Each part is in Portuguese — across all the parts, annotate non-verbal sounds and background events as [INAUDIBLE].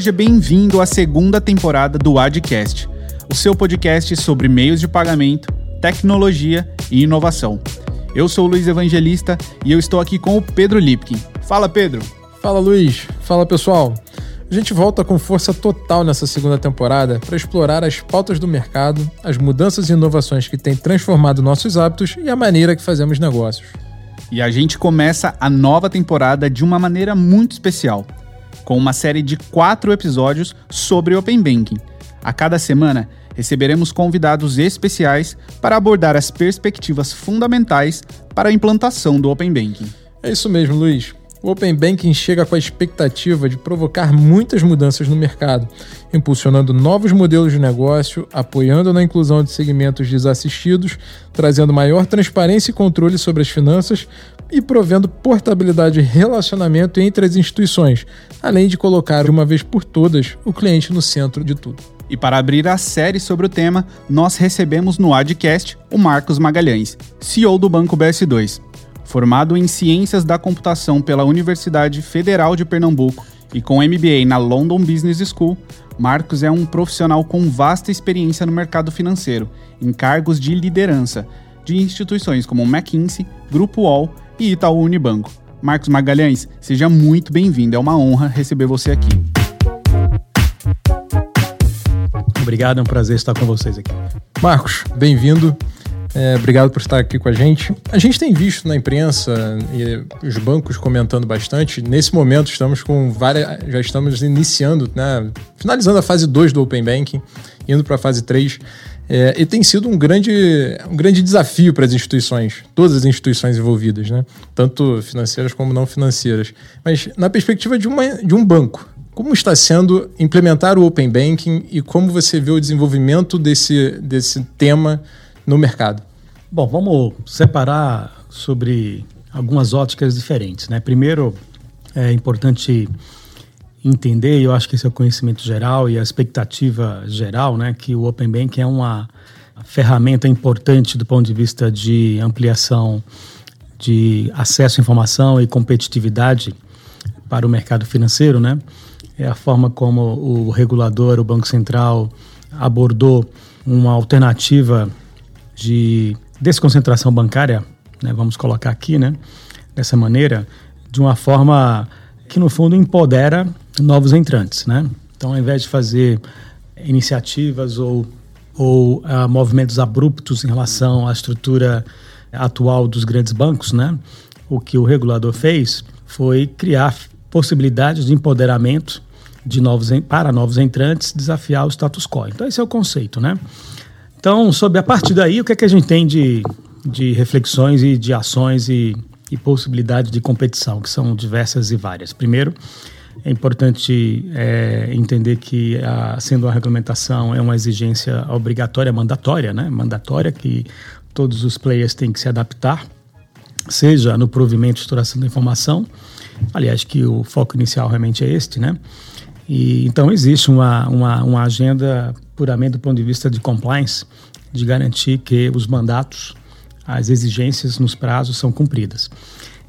Seja bem-vindo à segunda temporada do Adcast, o seu podcast sobre meios de pagamento, tecnologia e inovação. Eu sou o Luiz Evangelista e eu estou aqui com o Pedro Lipkin. Fala, Pedro! Fala, Luiz! Fala, pessoal! A gente volta com força total nessa segunda temporada para explorar as pautas do mercado, as mudanças e inovações que têm transformado nossos hábitos e a maneira que fazemos negócios. E a gente começa a nova temporada de uma maneira muito especial com uma série de quatro episódios sobre Open Banking. A cada semana, receberemos convidados especiais para abordar as perspectivas fundamentais para a implantação do Open Banking. É isso mesmo, Luiz. O Open Banking chega com a expectativa de provocar muitas mudanças no mercado, impulsionando novos modelos de negócio, apoiando na inclusão de segmentos desassistidos, trazendo maior transparência e controle sobre as finanças e provendo portabilidade e relacionamento entre as instituições, além de colocar de uma vez por todas o cliente no centro de tudo. E para abrir a série sobre o tema, nós recebemos no Adcast o Marcos Magalhães, CEO do Banco BS2. Formado em Ciências da Computação pela Universidade Federal de Pernambuco e com MBA na London Business School, Marcos é um profissional com vasta experiência no mercado financeiro, em cargos de liderança de instituições como McKinsey, Grupo UOL e Itaú Unibanco. Marcos Magalhães, seja muito bem-vindo. É uma honra receber você aqui. Obrigado, é um prazer estar com vocês aqui. Marcos, bem-vindo. É, obrigado por estar aqui com a gente. A gente tem visto na imprensa e os bancos comentando bastante. Nesse momento estamos com várias. Já estamos iniciando, né? Finalizando a fase 2 do Open Banking, indo para a fase 3. É, e tem sido um grande, um grande desafio para as instituições, todas as instituições envolvidas, né? tanto financeiras como não financeiras. Mas na perspectiva de, uma, de um banco, como está sendo implementar o Open Banking e como você vê o desenvolvimento desse, desse tema no mercado? Bom, vamos separar sobre algumas óticas diferentes. Né? Primeiro, é importante entender, e eu acho que esse é o conhecimento geral e a expectativa geral, né, que o Open Banking é uma ferramenta importante do ponto de vista de ampliação de acesso à informação e competitividade para o mercado financeiro, né? É a forma como o regulador, o Banco Central, abordou uma alternativa de desconcentração bancária, né, vamos colocar aqui, né, dessa maneira, de uma forma que no fundo empodera novos entrantes, né? Então, ao invés de fazer iniciativas ou, ou uh, movimentos abruptos em relação à estrutura atual dos grandes bancos, né? O que o regulador fez foi criar possibilidades de empoderamento de novos, para novos entrantes, desafiar o status quo. Então, esse é o conceito, né? Então, sobre a partir daí, o que é que a gente tem de, de reflexões e de ações e, e possibilidades de competição, que são diversas e várias. Primeiro, é importante é, entender que, a, sendo a regulamentação é uma exigência obrigatória, mandatória, né? mandatória, que todos os players têm que se adaptar, seja no provimento e estouração da informação, aliás, que o foco inicial realmente é este, né? E, então, existe uma, uma, uma agenda puramente do ponto de vista de compliance, de garantir que os mandatos, as exigências nos prazos são cumpridas.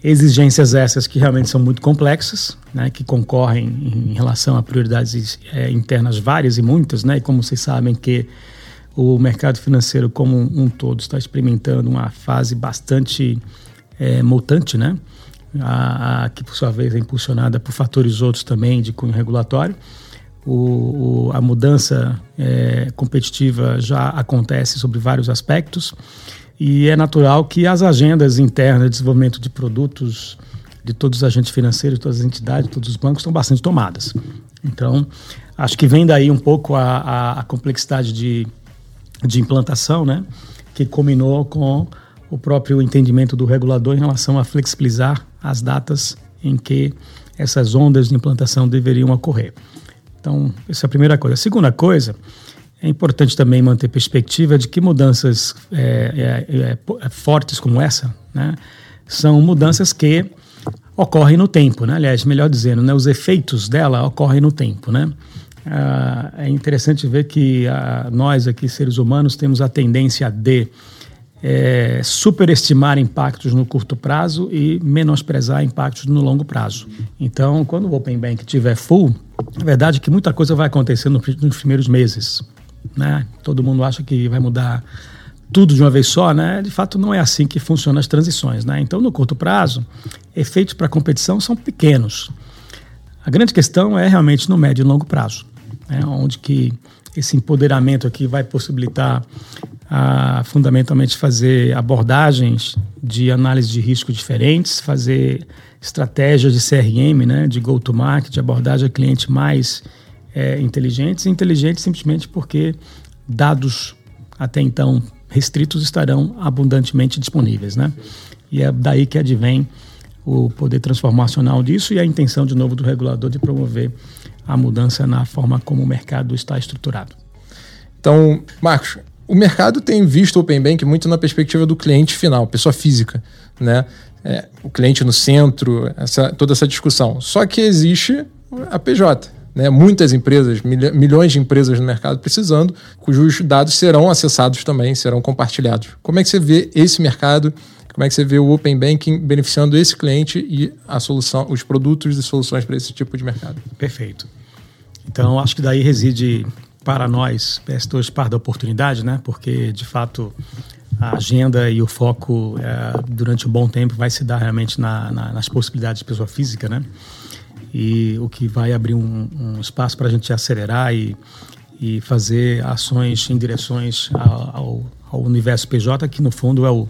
Exigências essas que realmente são muito complexas, né, que concorrem em relação a prioridades é, internas várias e muitas, né, e como vocês sabem que o mercado financeiro como um, todo está experimentando uma fase bastante é, né, a, a, que por sua vez é impulsionada por fatores outros também de cunho regulatório. O, o, a mudança é, competitiva já acontece sobre vários aspectos e é natural que as agendas internas de desenvolvimento de produtos de todos os agentes financeiros, todas as entidades, todos os bancos estão bastante tomadas. Então, acho que vem daí um pouco a, a, a complexidade de, de implantação, né, que combinou com o próprio entendimento do regulador em relação a flexibilizar as datas em que essas ondas de implantação deveriam ocorrer. Então, essa é a primeira coisa. A segunda coisa, é importante também manter perspectiva de que mudanças é, é, é, é, fortes como essa né, são mudanças que ocorrem no tempo, né? aliás, melhor dizendo, né, os efeitos dela ocorrem no tempo. Né? Ah, é interessante ver que ah, nós aqui, seres humanos, temos a tendência de é, superestimar impactos no curto prazo e menosprezar impactos no longo prazo. Então, quando o Open Bank tiver full, a verdade é que muita coisa vai acontecer nos primeiros meses. Né? Todo mundo acha que vai mudar tudo de uma vez só, né? De fato, não é assim que funcionam as transições, né? Então, no curto prazo, efeitos para a competição são pequenos. A grande questão é realmente no médio e longo prazo, né? onde que esse empoderamento aqui vai possibilitar a, fundamentalmente fazer abordagens de análise de risco diferentes, fazer estratégias de CRM, né, de go-to-market, de abordagem a cliente mais é, inteligentes, inteligentes simplesmente porque dados até então restritos estarão abundantemente disponíveis, né? E é daí que advém o poder transformacional disso e a intenção de novo do regulador de promover a mudança na forma como o mercado está estruturado. Então, Marcos, o mercado tem visto o Open Bank muito na perspectiva do cliente final, pessoa física, né? É, o cliente no centro, essa, toda essa discussão. Só que existe a PJ, né? Muitas empresas, milhões de empresas no mercado precisando, cujos dados serão acessados também, serão compartilhados. Como é que você vê esse mercado? Como é que você vê o Open Banking beneficiando esse cliente e a solução, os produtos e soluções para esse tipo de mercado? Perfeito. Então, acho que daí reside para nós, PS2, parte da oportunidade, né? Porque, de fato, a agenda e o foco é, durante um bom tempo vai se dar realmente na, na, nas possibilidades de pessoa física, né? E o que vai abrir um, um espaço para a gente acelerar e, e fazer ações em direções ao, ao, universo PJ, que no fundo é o,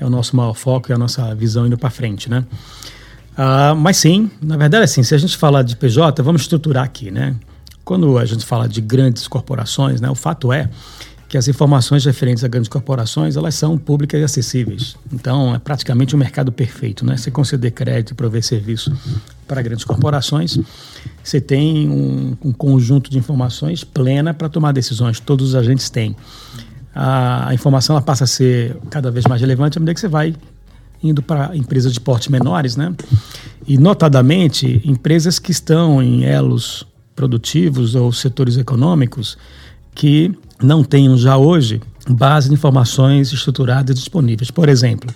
é o nosso maior foco e é a nossa visão indo para frente, né? Uh, mas sim, na verdade, assim, se a gente falar de PJ, vamos estruturar aqui, né? Quando a gente fala de grandes corporações, né, o fato é que as informações referentes a grandes corporações elas são públicas e acessíveis. Então, é praticamente um mercado perfeito. Né? Você conceder crédito prover serviço para grandes corporações, você tem um, um conjunto de informações plena para tomar decisões. Todos os agentes têm. A, a informação ela passa a ser cada vez mais relevante à medida que você vai indo para empresas de porte menores, né? E notadamente empresas que estão em elos produtivos ou setores econômicos que não tenham já hoje base de informações estruturadas disponíveis. Por exemplo,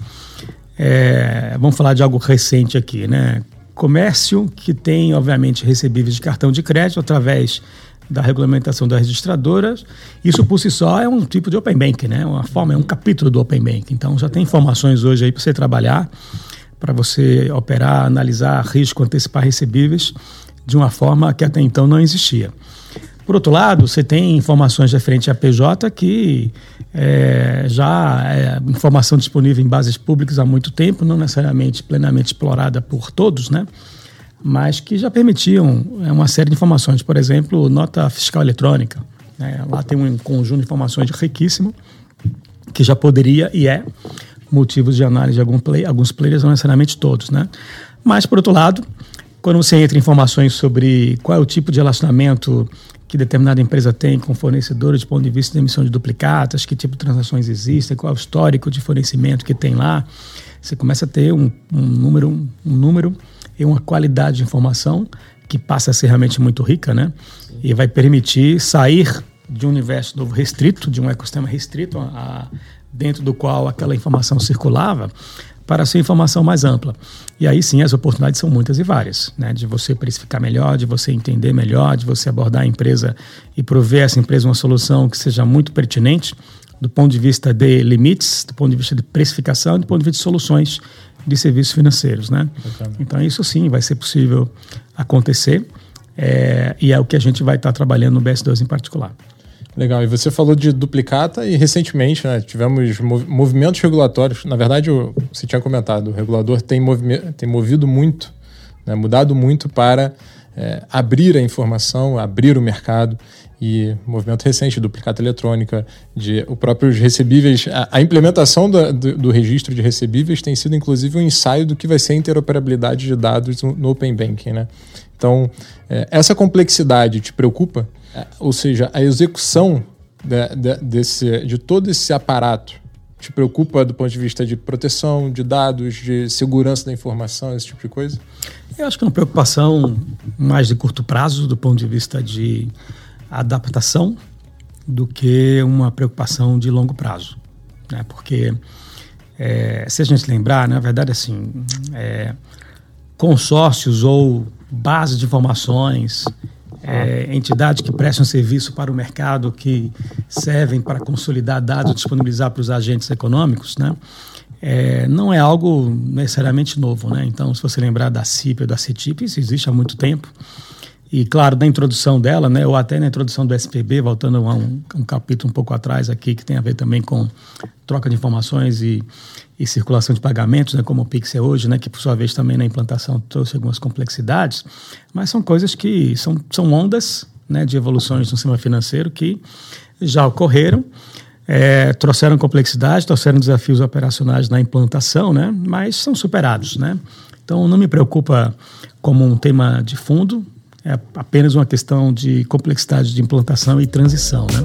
é, vamos falar de algo recente aqui, né? Comércio que tem, obviamente, recebíveis de cartão de crédito através da regulamentação das registradoras. Isso por si só é um tipo de open bank, né? Uma forma, é um capítulo do open bank. Então já tem informações hoje aí para você trabalhar, para você operar, analisar risco, antecipar recebíveis de uma forma que até então não existia. Por outro lado, você tem informações referentes à PJ que é, já é informação disponível em bases públicas há muito tempo, não necessariamente plenamente explorada por todos, né? mas que já permitiam é, uma série de informações. Por exemplo, nota fiscal eletrônica. Né? Lá tem um conjunto de informações riquíssimo que já poderia e é motivos de análise de algum play, alguns players, não necessariamente todos. Né? Mas, por outro lado, quando você entra em informações sobre qual é o tipo de relacionamento que determinada empresa tem com fornecedores do ponto de vista de emissão de duplicatas, que tipo de transações existem, qual é o histórico de fornecimento que tem lá, você começa a ter um, um número, um, número e uma qualidade de informação que passa a ser realmente muito rica, né? E vai permitir sair de um universo novo restrito, de um ecossistema restrito, a, dentro do qual aquela informação circulava, para a sua informação mais ampla. E aí sim as oportunidades são muitas e várias, né? de você precificar melhor, de você entender melhor, de você abordar a empresa e prover essa empresa uma solução que seja muito pertinente do ponto de vista de limites, do ponto de vista de precificação, do ponto de vista de soluções de serviços financeiros. Né? Então isso sim vai ser possível acontecer é, e é o que a gente vai estar trabalhando no BS2 em particular. Legal. E você falou de duplicata e recentemente né, tivemos movimentos regulatórios. Na verdade, você tinha comentado, o regulador tem, tem movido muito, né, mudado muito para é, abrir a informação, abrir o mercado. E movimento recente, duplicata eletrônica, de o próprios recebíveis, a, a implementação do, do, registro de recebíveis tem sido inclusive um ensaio do que vai ser a interoperabilidade de dados no, no Open Banking. Né? Então, é, essa complexidade te preocupa? É, ou seja, a execução de, de, desse, de todo esse aparato te preocupa do ponto de vista de proteção de dados, de segurança da informação, esse tipo de coisa? Eu acho que é uma preocupação mais de curto prazo, do ponto de vista de adaptação, do que uma preocupação de longo prazo. Né? Porque, é, se a gente lembrar, na verdade, assim, é, consórcios ou bases de informações é, entidades que prestam serviço para o mercado, que servem para consolidar dados, disponibilizar para os agentes econômicos, né? É, não é algo necessariamente novo, né? Então, se você lembrar da CIP ou da CETIP, isso existe há muito tempo. E, claro, na introdução dela, né, ou até na introdução do SPB, voltando a um, um, capítulo um pouco atrás aqui, que tem a ver também com troca de informações e, e circulação de pagamentos, né, como o Pix é hoje, né, que, por sua vez, também na implantação trouxe algumas complexidades, mas são coisas que são, são ondas né, de evoluções no sistema financeiro que já ocorreram, é, trouxeram complexidade, trouxeram desafios operacionais na implantação, né, mas são superados. Né? Então, não me preocupa como um tema de fundo, é apenas uma questão de complexidade de implantação e transição, né?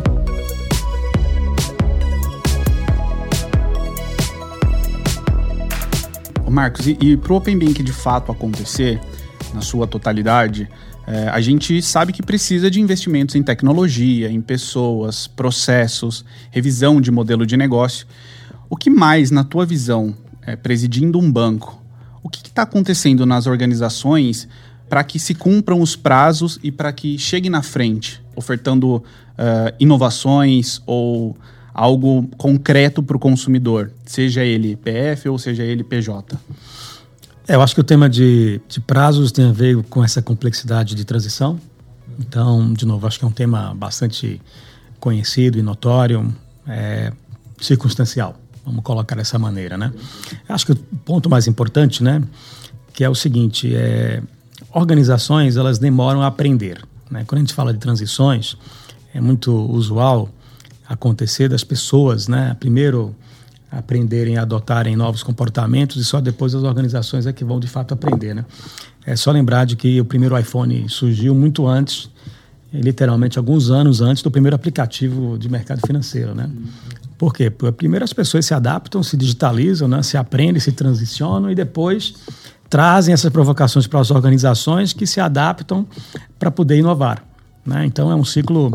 Marcos, e, e para o Open Bank de fato acontecer, na sua totalidade, é, a gente sabe que precisa de investimentos em tecnologia, em pessoas, processos, revisão de modelo de negócio. O que mais, na tua visão, é, presidindo um banco, o que está acontecendo nas organizações para que se cumpram os prazos e para que chegue na frente, ofertando uh, inovações ou algo concreto para o consumidor, seja ele PF ou seja ele PJ? É, eu acho que o tema de, de prazos tem a ver com essa complexidade de transição. Então, de novo, acho que é um tema bastante conhecido e notório, é, circunstancial. Vamos colocar dessa maneira, né? Acho que o ponto mais importante, né, que é o seguinte, é organizações elas demoram a aprender. Né? Quando a gente fala de transições, é muito usual acontecer das pessoas, né? Primeiro aprenderem adotarem novos comportamentos e só depois as organizações é que vão de fato aprender, né? É só lembrar de que o primeiro iPhone surgiu muito antes, literalmente alguns anos antes do primeiro aplicativo de mercado financeiro, né? Por quê? Porque primeiro as pessoas se adaptam, se digitalizam, né? se aprendem, se transicionam e depois trazem essas provocações para as organizações que se adaptam para poder inovar. Né? Então é um ciclo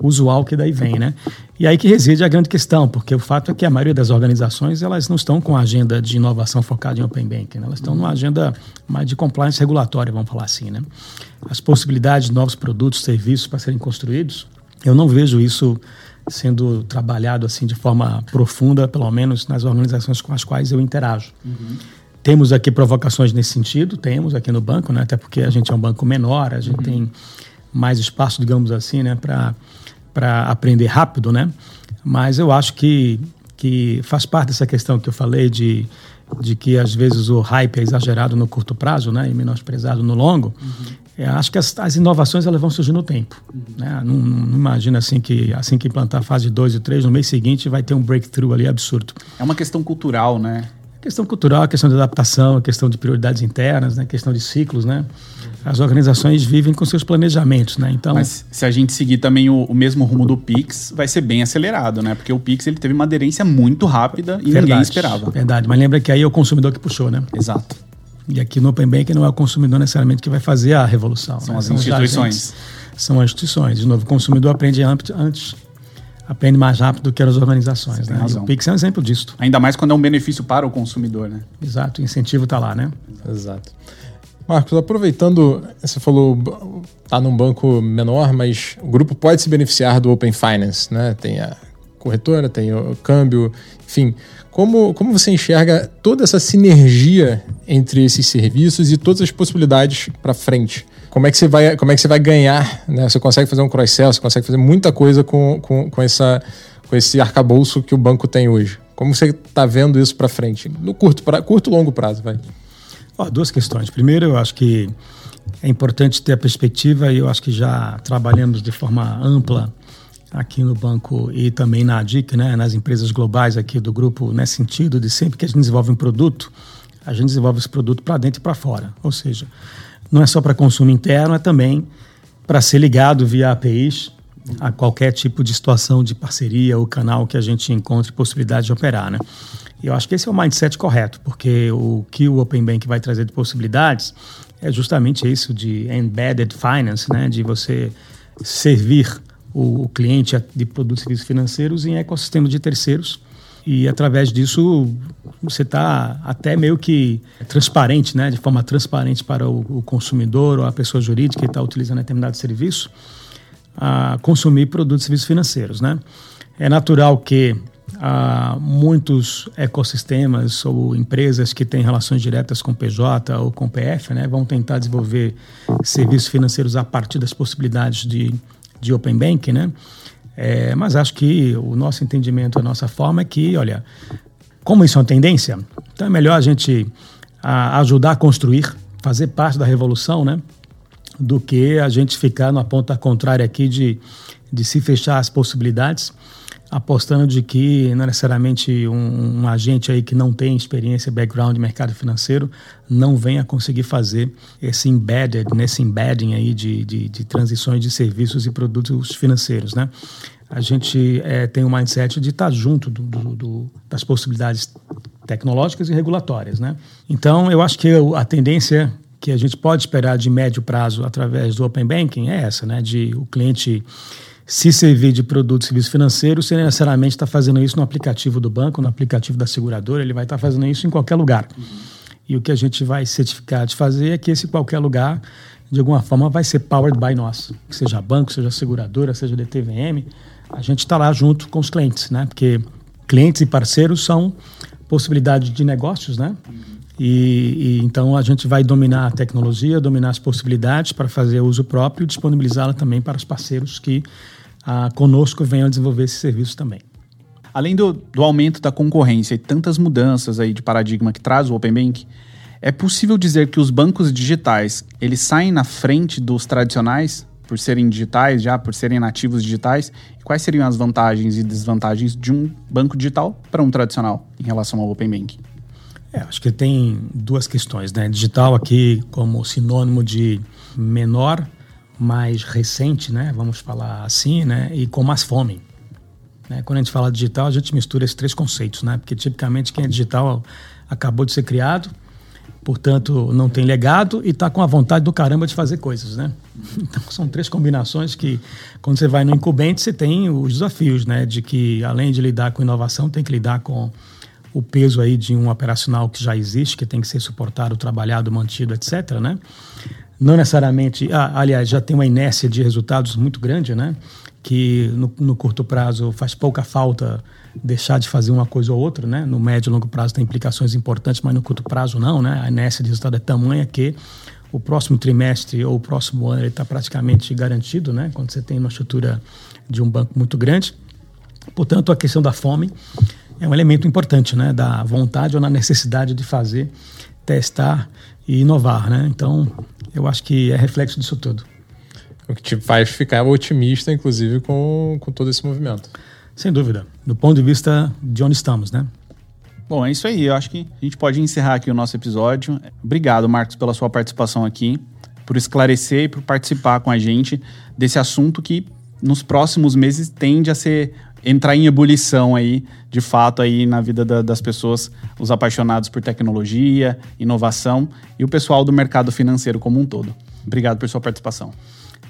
usual que daí vem, né? E aí que reside a grande questão, porque o fato é que a maioria das organizações elas não estão com a agenda de inovação focada em open banking, né? elas estão numa agenda mais de compliance regulatória, vamos falar assim, né? As possibilidades de novos produtos, serviços para serem construídos, eu não vejo isso sendo trabalhado assim de forma profunda, pelo menos nas organizações com as quais eu interajo. Uhum. Temos aqui provocações nesse sentido, temos aqui no banco, né? até porque a gente é um banco menor, a gente uhum. tem mais espaço, digamos assim, né? para aprender rápido, né? Mas eu acho que, que faz parte dessa questão que eu falei de, de que às vezes o hype é exagerado no curto prazo né? e menosprezado no longo. Uhum. É, acho que as, as, inovações elas vão surgir no tempo. Uhum. Né? Não, não, imagina assim que assim que implantar a fase 2 e 3, no mês seguinte vai ter um breakthrough ali absurdo. É uma questão cultural, né? Questão cultural, questão de adaptação, questão de prioridades internas, né? questão de ciclos, né? As organizações vivem com seus planejamentos, né? Então, mas se a gente seguir também o, o, mesmo rumo do Pix, vai ser bem acelerado, né? Porque o Pix ele teve uma aderência muito rápida e verdade, ninguém esperava. Verdade, mas lembra que aí é o consumidor que puxou, né? Exato. E aqui no Open Bank não é o consumidor necessariamente que vai fazer a revolução. São né? as são instituições. são as instituições. De novo, o consumidor aprende antes aprende mais rápido do que as organizações. Né? o Pix é um exemplo disso. Ainda mais quando é um benefício para o consumidor, né? Exato, o incentivo está lá, né? Exato. Marcos, aproveitando, você falou tá num banco menor, mas o grupo pode se beneficiar do Open Finance, né? Tem a corretora, tem o câmbio, enfim. Como, como você enxerga toda essa sinergia entre esses serviços e todas as possibilidades para frente? Como é que você vai, como é que você vai ganhar, né? Você consegue fazer um cross-sell, você consegue fazer muita coisa com, com, com, essa, com esse arcabouço que o banco tem hoje. Como você está vendo isso para frente? No curto, pra, curto longo prazo, vai. Oh, duas questões. Primeiro, eu acho que é importante ter a perspectiva, e eu acho que já trabalhamos de forma ampla aqui no banco e também na ADIC, né, nas empresas globais aqui do grupo, nesse sentido de sempre que a gente desenvolve um produto, a gente desenvolve esse produto para dentro e para fora. Ou seja, não é só para consumo interno, é também para ser ligado via APIs a qualquer tipo de situação de parceria ou canal que a gente encontre possibilidade de operar, né? E eu acho que esse é o mindset correto, porque o que o Open Bank vai trazer de possibilidades é justamente isso de embedded finance, né? De você servir o, o cliente de produtos e serviços financeiros em ecossistema de terceiros e através disso você está até meio que transparente, né, de forma transparente para o, o consumidor ou a pessoa jurídica que está utilizando determinado serviço a consumir produtos e serviços financeiros, né? É natural que há muitos ecossistemas ou empresas que têm relações diretas com PJ ou com PF, né, vão tentar desenvolver serviços financeiros a partir das possibilidades de, de Open Bank, né? É, mas acho que o nosso entendimento, a nossa forma é que, olha, como isso é uma tendência, então é melhor a gente a, ajudar a construir, fazer parte da revolução, né? Do que a gente ficar na ponta contrária aqui de, de se fechar as possibilidades apostando de que não necessariamente um, um, agente aí que não tem experiência, background de mercado financeiro, não venha conseguir fazer esse embedded, nesse embedding aí de, de, de transições de serviços e produtos financeiros, né? A gente é, tem o mindset de estar junto do, do, do, das possibilidades tecnológicas e regulatórias, né? Então, eu acho que a tendência que a gente pode esperar de médio prazo através do Open Banking é essa, né? De o cliente se servir de produto e serviço financeiro, sem necessariamente estar tá fazendo isso no aplicativo do banco, no aplicativo da seguradora, ele vai estar tá fazendo isso em qualquer lugar. Uhum. E o que a gente vai certificar de fazer é que esse qualquer lugar, de alguma forma, vai ser powered by nós. Seja banco, seja seguradora, seja DTVM, a gente está lá junto com os clientes, né? Porque clientes e parceiros são possibilidades de negócios, né? Uhum. E, e, então a gente vai dominar a tecnologia, dominar as possibilidades para fazer uso próprio e disponibilizá-la também para os parceiros que a, conosco venham desenvolver esse serviço também. Além do, do aumento da concorrência e tantas mudanças aí de paradigma que traz o Open Bank, é possível dizer que os bancos digitais eles saem na frente dos tradicionais por serem digitais já, por serem nativos digitais? Quais seriam as vantagens e desvantagens de um banco digital para um tradicional em relação ao Open Bank? É, acho que tem duas questões, né? Digital aqui como sinônimo de menor mais recente, né? Vamos falar assim, né? E com mais fome. Né? Quando a gente fala digital, a gente mistura esses três conceitos, né? Porque tipicamente quem é digital acabou de ser criado, portanto não tem legado e está com a vontade do caramba de fazer coisas, né? [LAUGHS] Então são três combinações que quando você vai no incumbente você tem os desafios, né? De que além de lidar com inovação tem que lidar com o peso aí de um operacional que já existe, que tem que ser suportado, trabalhado, mantido, etc, né? Não necessariamente, ah, aliás, já tem uma inércia de resultados muito grande, né? Que no, no, curto prazo faz pouca falta deixar de fazer uma coisa ou outra, né? No médio e longo prazo tem implicações importantes, mas no curto prazo não, né? A inércia de resultado é tamanha que o próximo trimestre ou o próximo ano está praticamente garantido, né? Quando você tem uma estrutura de um banco muito grande. Portanto, a questão da fome é um elemento importante, né? Da vontade ou na necessidade de fazer, testar e inovar, né? Então, eu acho que é reflexo disso tudo. O que te faz ficar otimista, inclusive, com, com todo esse movimento. Sem dúvida. Do ponto de vista de onde estamos, né? Bom, é isso aí. Eu acho que a gente pode encerrar aqui o nosso episódio. Obrigado, Marcos, pela sua participação aqui, por esclarecer e por participar com a gente desse assunto que nos próximos meses tende a ser entrar em ebulição aí, de fato, aí na vida da, das pessoas, os apaixonados por tecnologia, inovação e o pessoal do mercado financeiro como um todo. Obrigado por sua participação.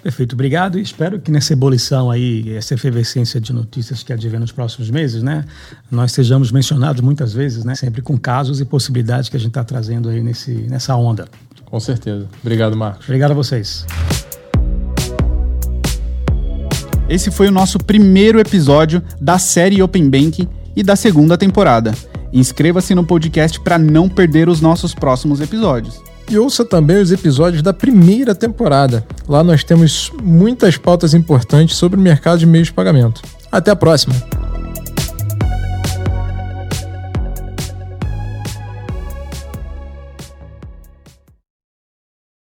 Perfeito, obrigado e espero que nessa ebulição aí, essa efervescência de notícias que advém nos próximos meses, né, nós sejamos mencionados muitas vezes, né, sempre com casos e possibilidades que a gente está trazendo aí nesse, nessa onda. Com certeza. Obrigado, Marcos. Obrigado a vocês. Esse foi o nosso primeiro episódio da série Open Banking e da segunda temporada. Inscreva-se no podcast para não perder os nossos próximos episódios. E ouça também os episódios da primeira temporada. Lá nós temos muitas pautas importantes sobre o mercado de meios de pagamento. Até a próxima!